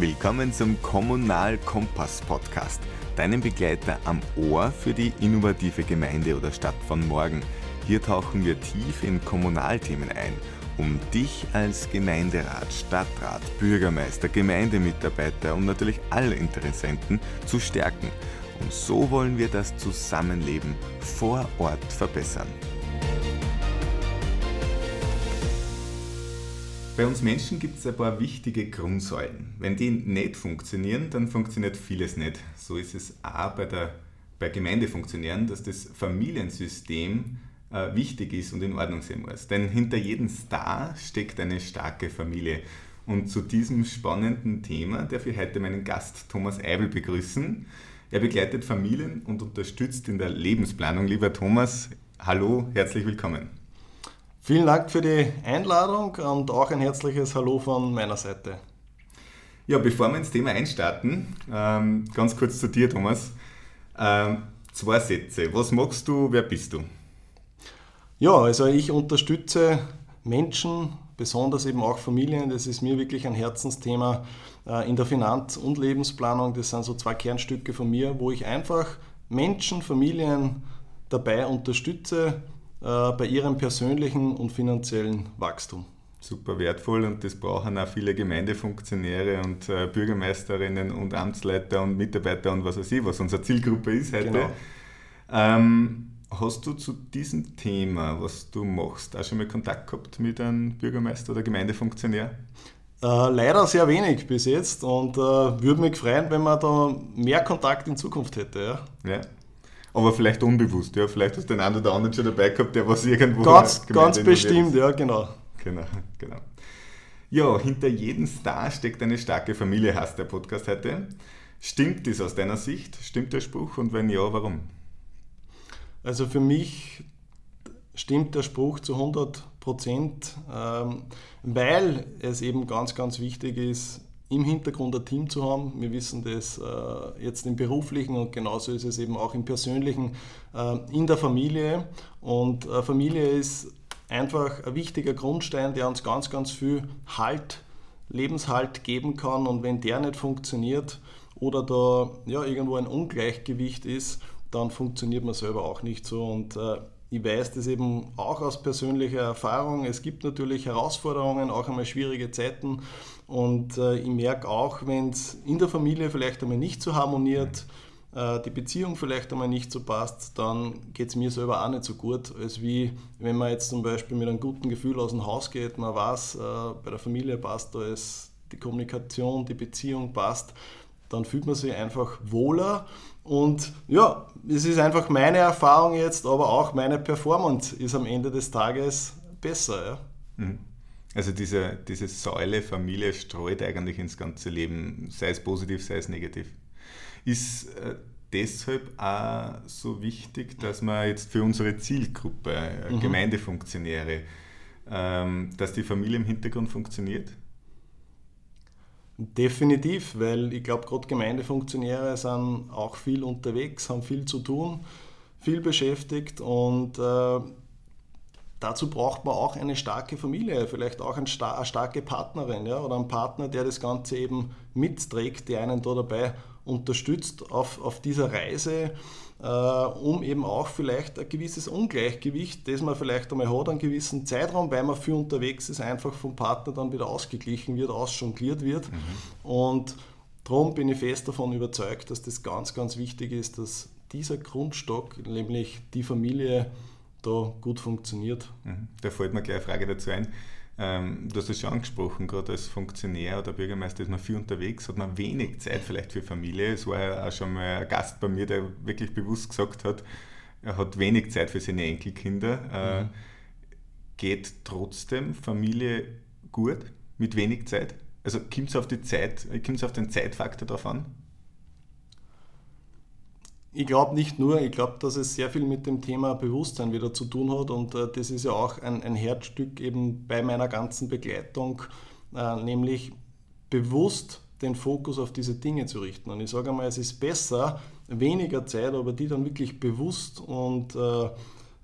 Willkommen zum Kommunal Kompass Podcast, deinem Begleiter am Ohr für die innovative Gemeinde oder Stadt von morgen. Hier tauchen wir tief in Kommunalthemen ein, um dich als Gemeinderat, Stadtrat, Bürgermeister, Gemeindemitarbeiter und natürlich alle Interessenten zu stärken. Und so wollen wir das Zusammenleben vor Ort verbessern. Bei uns Menschen gibt es ein paar wichtige Grundsäulen. Wenn die nicht funktionieren, dann funktioniert vieles nicht. So ist es auch bei, der, bei Gemeindefunktionären, dass das Familiensystem äh, wichtig ist und in Ordnung sein muss. Denn hinter jedem Star steckt eine starke Familie. Und zu diesem spannenden Thema darf ich heute meinen Gast Thomas Eibel begrüßen. Er begleitet Familien und unterstützt in der Lebensplanung. Lieber Thomas, hallo, herzlich willkommen. Vielen Dank für die Einladung und auch ein herzliches Hallo von meiner Seite. Ja, bevor wir ins Thema einstarten, ähm, ganz kurz zu dir, Thomas. Ähm, zwei Sätze. Was magst du, wer bist du? Ja, also ich unterstütze Menschen, besonders eben auch Familien. Das ist mir wirklich ein Herzensthema äh, in der Finanz- und Lebensplanung. Das sind so zwei Kernstücke von mir, wo ich einfach Menschen, Familien dabei unterstütze, bei ihrem persönlichen und finanziellen Wachstum. Super wertvoll und das brauchen auch viele Gemeindefunktionäre und äh, Bürgermeisterinnen und Amtsleiter und Mitarbeiter und was weiß ich, was unsere Zielgruppe ist heute. Genau. Ähm, hast du zu diesem Thema, was du machst, auch schon mal Kontakt gehabt mit einem Bürgermeister oder Gemeindefunktionär? Äh, leider sehr wenig bis jetzt und äh, würde mich freuen, wenn man da mehr Kontakt in Zukunft hätte. Ja. ja aber vielleicht unbewusst, ja. Vielleicht hast du den einen oder anderen schon dabei gehabt, der was irgendwo. Ganz, ganz bestimmt, ja, genau. Genau, genau. Ja, hinter jedem Star steckt eine starke Familie, heißt der Podcast heute. Stimmt das aus deiner Sicht? Stimmt der Spruch? Und wenn ja, warum? Also für mich stimmt der Spruch zu 100 Prozent, ähm, weil es eben ganz, ganz wichtig ist, im Hintergrund ein Team zu haben. Wir wissen das äh, jetzt im beruflichen und genauso ist es eben auch im persönlichen äh, in der Familie. Und äh, Familie ist einfach ein wichtiger Grundstein, der uns ganz, ganz viel Halt, Lebenshalt geben kann. Und wenn der nicht funktioniert oder da ja, irgendwo ein Ungleichgewicht ist, dann funktioniert man selber auch nicht so. Und äh, ich weiß das eben auch aus persönlicher Erfahrung. Es gibt natürlich Herausforderungen, auch einmal schwierige Zeiten. Und äh, ich merke auch, wenn es in der Familie vielleicht einmal nicht so harmoniert, äh, die Beziehung vielleicht einmal nicht so passt, dann geht es mir selber auch nicht so gut, als wie wenn man jetzt zum Beispiel mit einem guten Gefühl aus dem Haus geht, man weiß, äh, bei der Familie passt ist die Kommunikation, die Beziehung passt, dann fühlt man sich einfach wohler und ja, es ist einfach meine Erfahrung jetzt, aber auch meine Performance ist am Ende des Tages besser. Ja. Mhm. Also diese, diese Säule Familie streut eigentlich ins ganze Leben, sei es positiv, sei es negativ. Ist äh, deshalb auch so wichtig, dass man jetzt für unsere Zielgruppe, äh, mhm. Gemeindefunktionäre, ähm, dass die Familie im Hintergrund funktioniert? Definitiv, weil ich glaube, gerade Gemeindefunktionäre sind auch viel unterwegs, haben viel zu tun, viel beschäftigt und äh, dazu braucht man auch eine starke Familie, vielleicht auch eine, starke Partnerin ja, oder einen Partner, der das Ganze eben mitträgt, der einen da dabei unterstützt auf, auf dieser Reise äh, um eben auch vielleicht ein gewisses Ungleichgewicht, das man vielleicht einmal hat, einen gewissen Zeitraum, weil man viel unterwegs ist, einfach vom Partner dann wieder ausgeglichen wird, ausjongliert wird. Mhm. Und darum bin ich fest davon überzeugt, dass das ganz, ganz wichtig ist, dass dieser Grundstock, nämlich die Familie, da gut funktioniert. Mhm. Da fällt mir gleich eine Frage dazu ein. Ähm, du hast es schon angesprochen, gerade als Funktionär oder Bürgermeister ist man viel unterwegs, hat man wenig Zeit vielleicht für Familie. Es war ja auch schon mal ein Gast bei mir, der wirklich bewusst gesagt hat, er hat wenig Zeit für seine Enkelkinder. Äh, mhm. Geht trotzdem Familie gut mit wenig Zeit? Also kommt es auf die Zeit, kommt es auf den Zeitfaktor drauf an? Ich glaube nicht nur, ich glaube, dass es sehr viel mit dem Thema Bewusstsein wieder zu tun hat und äh, das ist ja auch ein, ein, Herzstück eben bei meiner ganzen Begleitung, äh, nämlich bewusst den Fokus auf diese Dinge zu richten. Und ich sage einmal, es ist besser, weniger Zeit, aber die dann wirklich bewusst und äh,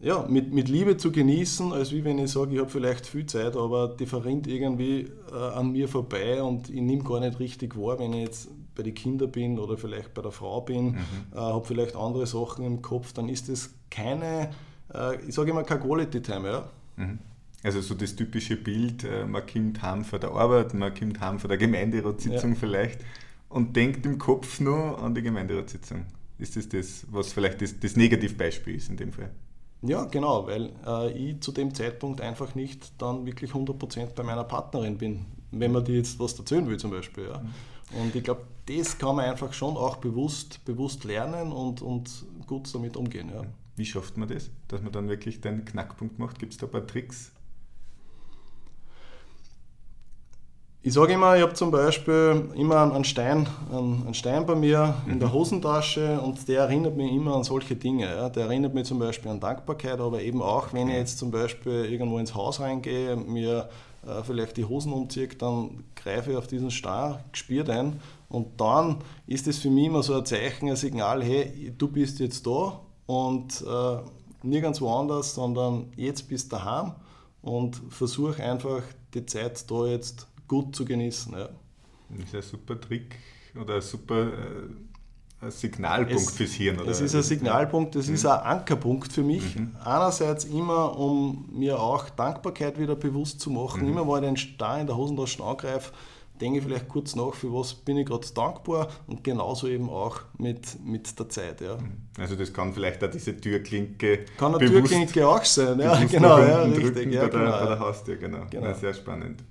ja, mit, mit Liebe zu genießen, als wie wenn ich sage, ich habe vielleicht viel Zeit, aber die verrinnt irgendwie äh, an mir vorbei und ich nehme gar nicht richtig wahr, wenn ich jetzt bei den Kindern bin oder vielleicht bei der Frau bin, mhm. äh, habe vielleicht andere Sachen im Kopf, dann ist das keine, äh, ich sage immer, keine Quality Time. Ja? Mhm. Also so das typische Bild, äh, man kommt heim von der Arbeit, man kommt heim von der Gemeinderatssitzung ja. vielleicht und denkt im Kopf nur an die Gemeinderatssitzung. Ist das das, was vielleicht das, das Negativbeispiel ist in dem Fall? Ja, genau, weil äh, ich zu dem Zeitpunkt einfach nicht dann wirklich 100% bei meiner Partnerin bin, wenn man die jetzt was erzählen will zum Beispiel. Ja. Mhm. Und ich glaube, das kann man einfach schon auch bewusst, bewusst lernen und, und gut damit umgehen. Ja. Wie schafft man das, dass man dann wirklich den Knackpunkt macht? Gibt es da ein paar Tricks? Ich sage immer, ich habe zum Beispiel immer einen Stein, einen Stein bei mir in der mhm. Hosentasche und der erinnert mich immer an solche Dinge. Ja. Der erinnert mich zum Beispiel an Dankbarkeit, aber eben auch, wenn ich jetzt zum Beispiel irgendwo ins Haus reingehe, mir äh, vielleicht die Hosen umziehe, dann greife ich auf diesen Stein, spüre den und dann ist es für mich immer so ein Zeichen, ein Signal, hey, du bist jetzt da und äh, nirgends woanders, sondern jetzt bist du daheim und versuch einfach die Zeit da jetzt gut zu genießen. Ja. Das ist ein super Trick oder ein super äh, Signalpunkt es, fürs Hirn. Oder? Es ist ein Signalpunkt, es mhm. ist ein Ankerpunkt für mich. Mhm. Einerseits immer, um mir auch Dankbarkeit wieder bewusst zu machen. Mhm. Immer, wenn ich den Stein in der Hosentasche angreife, denke ich vielleicht kurz nach, für was bin ich gerade dankbar und genauso eben auch mit, mit der Zeit. Ja. Mhm. Also das kann vielleicht auch diese Türklinke Kann eine bewusst, Türklinke auch sein, ja, genau, ja, richtig. Ja, bei, genau, der, bei der Haustür, genau. genau. Ja, sehr spannend.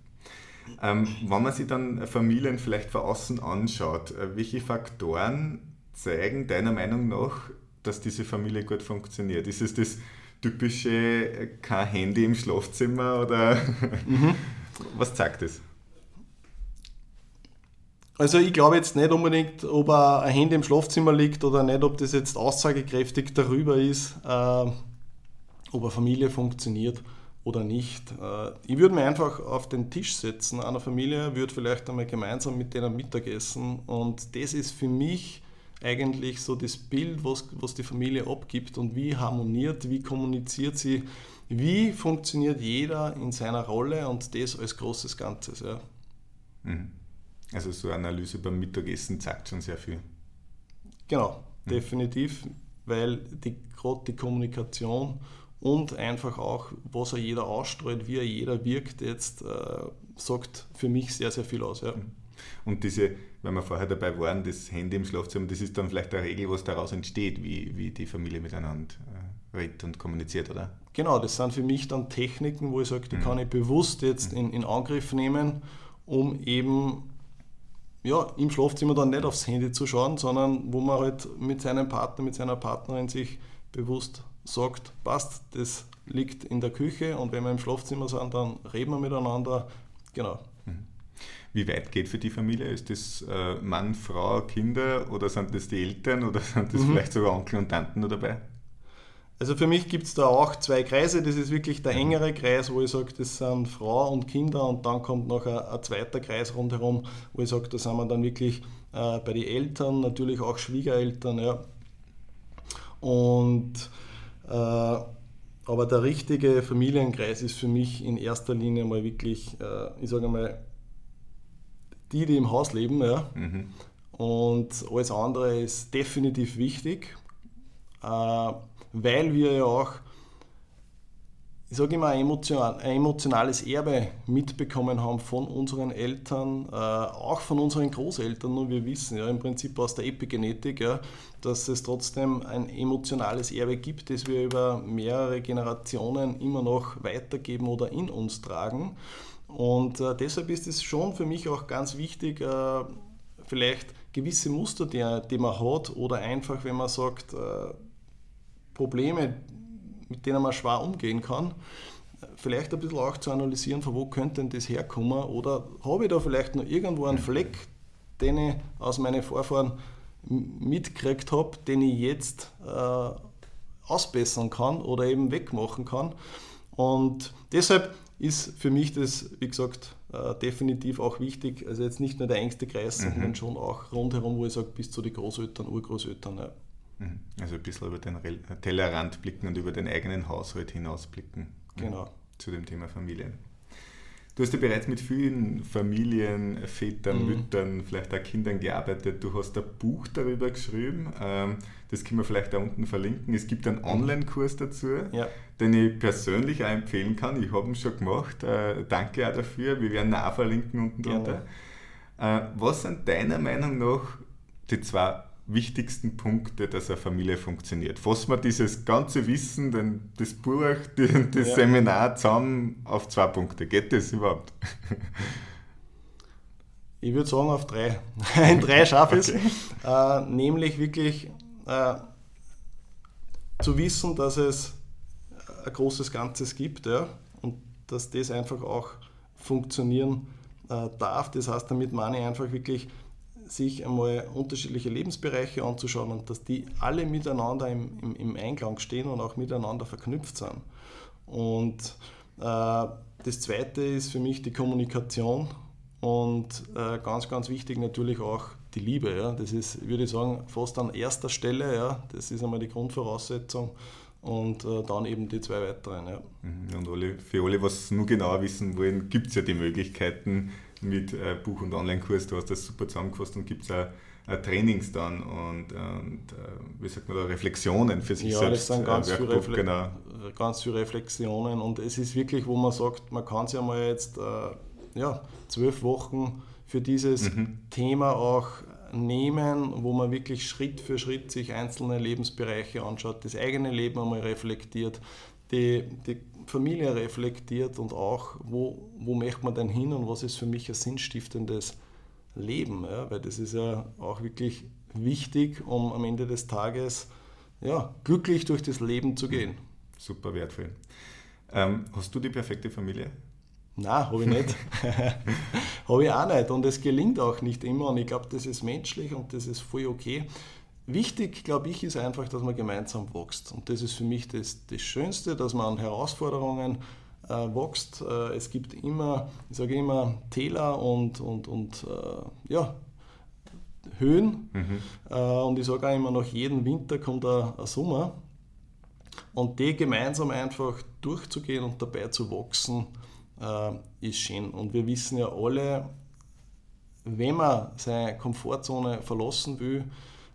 Ähm, wenn man sich dann Familien vielleicht von außen anschaut, äh, welche Faktoren zeigen deiner Meinung nach, dass diese Familie gut funktioniert? Ist es das typische äh, kein Handy im Schlafzimmer oder mhm. was zeigt das? Also ich glaube jetzt nicht unbedingt, ob ein Handy im Schlafzimmer liegt oder nicht, ob das jetzt aussagekräftig darüber ist, äh, ob eine Familie funktioniert oder nicht. Äh, ich würde mir einfach auf den Tisch setzen einer Familie, würde vielleicht einmal gemeinsam mit denen Mittagessen und das ist für mich eigentlich so das Bild, was, was die Familie abgibt und wie harmoniert, wie kommuniziert sie, wie funktioniert jeder in seiner Rolle und das als großes Ganzes. Ja. Mhm. Also so eine Analyse beim Mittagessen zeigt schon sehr viel. Genau, mhm. definitiv, weil die, gerade die Kommunikation und einfach auch, was er jeder ausstrahlt, wie er jeder wirkt, jetzt äh, sagt für mich sehr, sehr viel aus. Ja. Und diese, wenn wir vorher dabei waren, das Handy im Schlafzimmer, das ist dann vielleicht eine Regel, was daraus entsteht, wie, wie die Familie miteinander äh, redet und kommuniziert, oder? Genau, das sind für mich dann Techniken, wo ich sage, die mhm. kann ich bewusst jetzt mhm. in, in Angriff nehmen, um eben ja, im Schlafzimmer dann nicht aufs Handy zu schauen, sondern wo man halt mit seinem Partner, mit seiner Partnerin sich bewusst sagt, passt, das liegt in der Küche und wenn wir im Schlafzimmer sind, dann reden wir miteinander. Genau. Wie weit geht für die Familie? Ist das äh, Mann, Frau, Kinder oder sind das die Eltern oder sind das mhm. vielleicht sogar Onkel und Tanten noch dabei? Also für mich gibt es da auch zwei Kreise. Das ist wirklich der mhm. engere Kreis, wo ich sage, das sind Frau und Kinder und dann kommt noch ein, ein zweiter Kreis rundherum, wo ich sage, da sind wir dann wirklich äh, bei den Eltern, natürlich auch Schwiegereltern. Ja. Und äh, aber der richtige Familienkreis ist für mich in erster Linie mal wirklich, äh, ich sage mal, die, die im Haus leben. Ja. Mhm. Und alles andere ist definitiv wichtig, äh, weil wir ja auch ich sage immer, ein, emotionales Erbe mitbekommen haben von unseren Eltern, äh, auch von unseren Großeltern. Und wir wissen ja im Prinzip aus der Epigenetik, ja, dass es trotzdem ein emotionales Erbe gibt, das wir über mehrere Generationen immer noch weitergeben oder in uns tragen. Und äh, deshalb ist es schon für mich auch ganz wichtig, äh, vielleicht gewisse Muster, die, die, man hat, oder einfach, wenn man sagt, äh, Probleme, mit denen man schwer umgehen kann. Vielleicht ein bisschen auch zu analysieren, von wo könnte denn das herkommen oder habe ich da vielleicht noch irgendwo einen Fleck, den ich aus meinen Vorfahren mitgekriegt habe, den ich jetzt äh, ausbessern kann oder eben wegmachen kann. Und deshalb ist für mich das, wie gesagt, äh, definitiv auch wichtig. Also jetzt nicht nur der engste Kreis, mhm. sondern schon auch rundherum, wo ich sage, bis zu den Großeltern, Urgroßeltern. Ja. Mhm. Also ein bisschen über den Tellerrand blicken und über den eigenen Haushalt hinausblicken. Genau. Zu dem Thema Familie. Du hast ja bereits mit vielen Familien, Vätern, mhm. Müttern, vielleicht auch Kindern gearbeitet. Du hast ein Buch darüber geschrieben. Ähm, das können wir vielleicht da unten verlinken. Es gibt einen mhm. Online-Kurs dazu, ja. den ich persönlich auch empfehlen kann. Ich habe ihn schon gemacht. Äh, danke auch dafür. Wir werden ihn auch verlinken unten drunter. Äh, was sind deiner Meinung nach die zwei wichtigsten Punkte, dass eine Familie funktioniert? Fassen wir dieses ganze Wissen, denn das Buch, das ja. Seminar zusammen auf zwei Punkte. Geht das überhaupt? Ich würde sagen auf drei. In drei schaffe ich es. Äh, nämlich wirklich äh, zu wissen, dass es ein großes Ganzes gibt ja, und dass das einfach auch funktionieren äh, darf. Das heißt, damit meine ich einfach wirklich sich einmal unterschiedliche Lebensbereiche anzuschauen und dass die alle miteinander im, im, im Einklang stehen und auch miteinander verknüpft sind. Und äh, das Zweite ist für mich die Kommunikation und äh, ganz, ganz wichtig natürlich auch die Liebe. Ja. Das ist, würde ich sagen, fast an erster Stelle. Ja. Das ist einmal die Grundvoraussetzung und äh, dann eben die zwei weiteren. Ja. Mhm. Und alle, für alle, was nur genauer wissen wollen, gibt es ja die Möglichkeiten mit äh, Buch- und Online-Kurs. Du hast das super zusammengefasst und gibt es auch äh, Trainings dann und, und äh, wie sagt man da, Reflexionen für sich ja, selbst. Ja, das sind ganz, äh, viele Refle genau. ganz viele Reflexionen und es ist wirklich, wo man sagt, man kann sich ja mal jetzt äh, ja, zwölf Wochen für dieses mhm. Thema auch nehmen, wo man wirklich Schritt für Schritt sich einzelne Lebensbereiche anschaut, das eigene Leben einmal reflektiert, die, die Familie reflektiert und auch, wo, wo möchte man denn hin und was ist für mich ein sinnstiftendes Leben. Ja? Weil das ist ja auch wirklich wichtig, um am Ende des Tages ja, glücklich durch das Leben zu gehen. Super wertvoll. Ähm, hast du die perfekte Familie? Nein, habe ich nicht. habe ich auch nicht. Und es gelingt auch nicht immer. Und ich glaube, das ist menschlich und das ist voll okay. Wichtig, glaube ich, ist einfach, dass man gemeinsam wächst. Und das ist für mich das, das Schönste, dass man an Herausforderungen äh, wächst. Äh, es gibt immer, ich sage immer, Täler und, und, und äh, ja, Höhen. Mhm. Äh, und ich sage auch immer, nach jedem Winter kommt ein, ein Sommer. Und die gemeinsam einfach durchzugehen und dabei zu wachsen, äh, ist schön. Und wir wissen ja alle, wenn man seine Komfortzone verlassen will,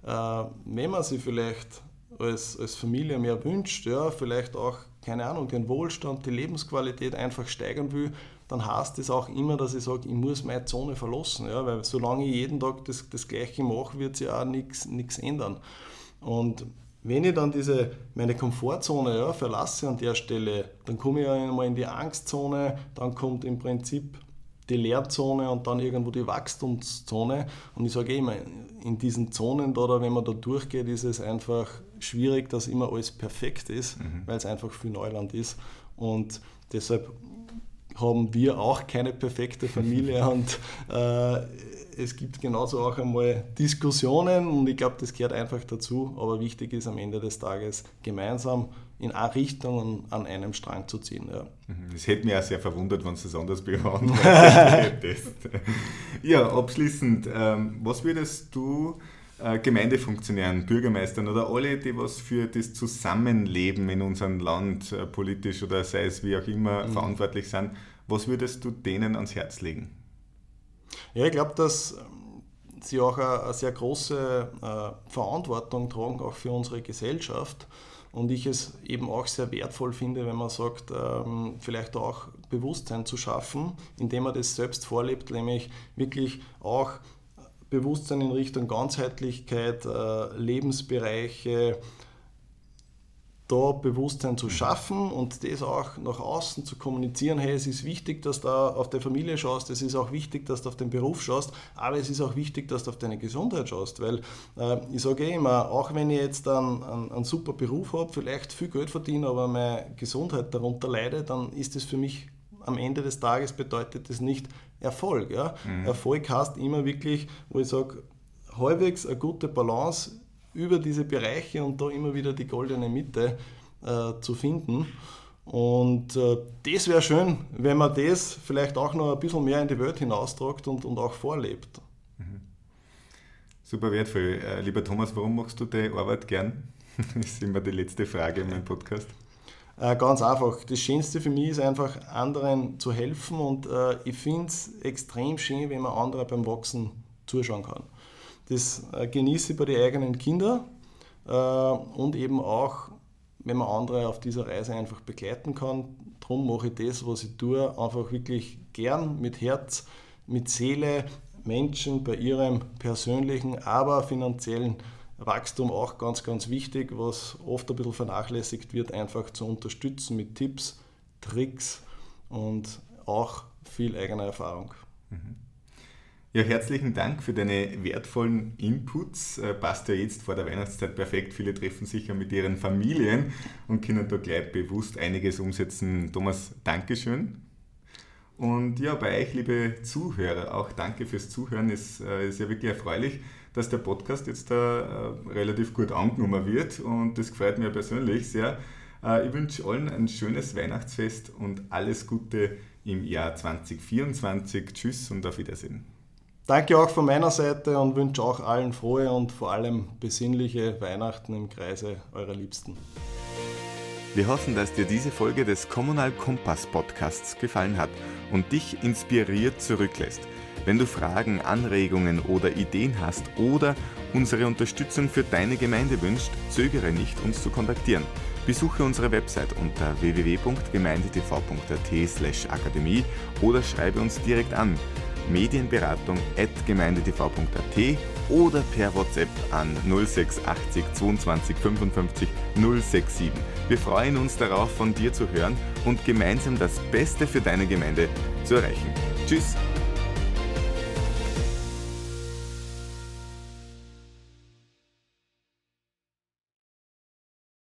wenn man sich vielleicht als, als Familie mehr wünscht, ja, vielleicht auch, keine Ahnung, den Wohlstand, die Lebensqualität einfach steigern will, dann heißt das auch immer, dass ich sage, ich muss meine Zone verlassen. Ja, weil solange ich jeden Tag das, das Gleiche mache, wird sich auch nichts ändern. Und wenn ich dann diese, meine Komfortzone ja, verlasse an der Stelle, dann komme ich ja einmal in die Angstzone, dann kommt im Prinzip die Leerzone und dann irgendwo die Wachstumszone. Und ich sage immer, in diesen Zonen da, wenn man da durchgeht, ist es einfach schwierig, dass immer alles perfekt ist, mhm. weil es einfach viel Neuland ist. Und deshalb haben wir auch keine perfekte Familie und äh, es gibt genauso auch einmal Diskussionen und ich glaube, das gehört einfach dazu. Aber wichtig ist am Ende des Tages gemeinsam in eine Richtung an einem Strang zu ziehen. Ja. Mhm. Das hätte mich auch sehr verwundert, wenn du das anders beantwortet hättest. ja, abschließend, ähm, was würdest du äh, Gemeindefunktionären, Bürgermeistern oder alle, die was für das Zusammenleben in unserem Land äh, politisch oder sei es wie auch immer mhm. verantwortlich sind, was würdest du denen ans Herz legen? Ja, ich glaube, dass ähm, sie auch eine, eine sehr große äh, Verantwortung tragen, auch für unsere Gesellschaft. Und ich es eben auch sehr wertvoll finde, wenn man sagt, ähm, vielleicht auch Bewusstsein zu schaffen, indem man das selbst vorlebt, nämlich wirklich auch Bewusstsein in Richtung Ganzheitlichkeit, äh, Lebensbereiche, da Bewusstsein zu schaffen und das auch nach außen zu kommunizieren, hey, es ist wichtig, dass du auf deine Familie schaust, es ist auch wichtig, dass du auf den Beruf schaust, aber es ist auch wichtig, dass du auf deine Gesundheit schaust, weil äh, ich sage eh immer, auch wenn ich jetzt einen, einen, einen super Beruf habe, vielleicht viel Geld verdiene, aber meine Gesundheit darunter leidet, dann ist das für mich am Ende des Tages bedeutet das nicht Erfolg. Ja? Mhm. Erfolg heißt immer wirklich, wo ich sage, halbwegs eine gute Balance über diese Bereiche und da immer wieder die goldene Mitte äh, zu finden. Und äh, das wäre schön, wenn man das vielleicht auch noch ein bisschen mehr in die Welt hinaustragt und, und auch vorlebt. Mhm. Super wertvoll. Äh, lieber Thomas, warum machst du die Arbeit gern? Das ist immer die letzte Frage in meinem Podcast. Äh, ganz einfach. Das Schönste für mich ist einfach, anderen zu helfen und äh, ich finde es extrem schön, wenn man andere beim Wachsen zuschauen kann. Das äh, genieße ich bei den eigenen Kindern äh, und eben auch, wenn man andere auf dieser Reise einfach begleiten kann. Darum mache ich das, was ich tue, einfach wirklich gern, mit Herz, mit Seele, Menschen bei ihrem persönlichen, aber finanziellen Wachstum auch ganz, ganz wichtig, was oft ein bisschen vernachlässigt wird, einfach zu unterstützen mit Tipps, Tricks und auch viel eigener Erfahrung. Mhm. Ja, herzlichen Dank für deine wertvollen Inputs. Äh, passt ja jetzt vor der Weihnachtszeit perfekt. Viele treffen sich ja mit ihren Familien und können da gleich bewusst einiges umsetzen. Thomas, Dankeschön. Und ja, bei euch, liebe Zuhörer, auch danke fürs Zuhören. Es äh, ist ja wirklich erfreulich, dass der Podcast jetzt da äh, relativ gut angenommen wird und das gefreut mir persönlich sehr. Ich wünsche allen ein schönes Weihnachtsfest und alles Gute im Jahr 2024. Tschüss und auf Wiedersehen. Danke auch von meiner Seite und wünsche auch allen frohe und vor allem besinnliche Weihnachten im Kreise eurer Liebsten. Wir hoffen, dass dir diese Folge des Kommunal Kompass Podcasts gefallen hat und dich inspiriert zurücklässt. Wenn du Fragen, Anregungen oder Ideen hast oder unsere Unterstützung für deine Gemeinde wünschst, zögere nicht, uns zu kontaktieren. Besuche unsere Website unter www.gemeindetv.at/akademie oder schreibe uns direkt an medienberatung at gemeindetv.at oder per WhatsApp an 0680 22 55 067. Wir freuen uns darauf, von dir zu hören und gemeinsam das Beste für deine Gemeinde zu erreichen. Tschüss!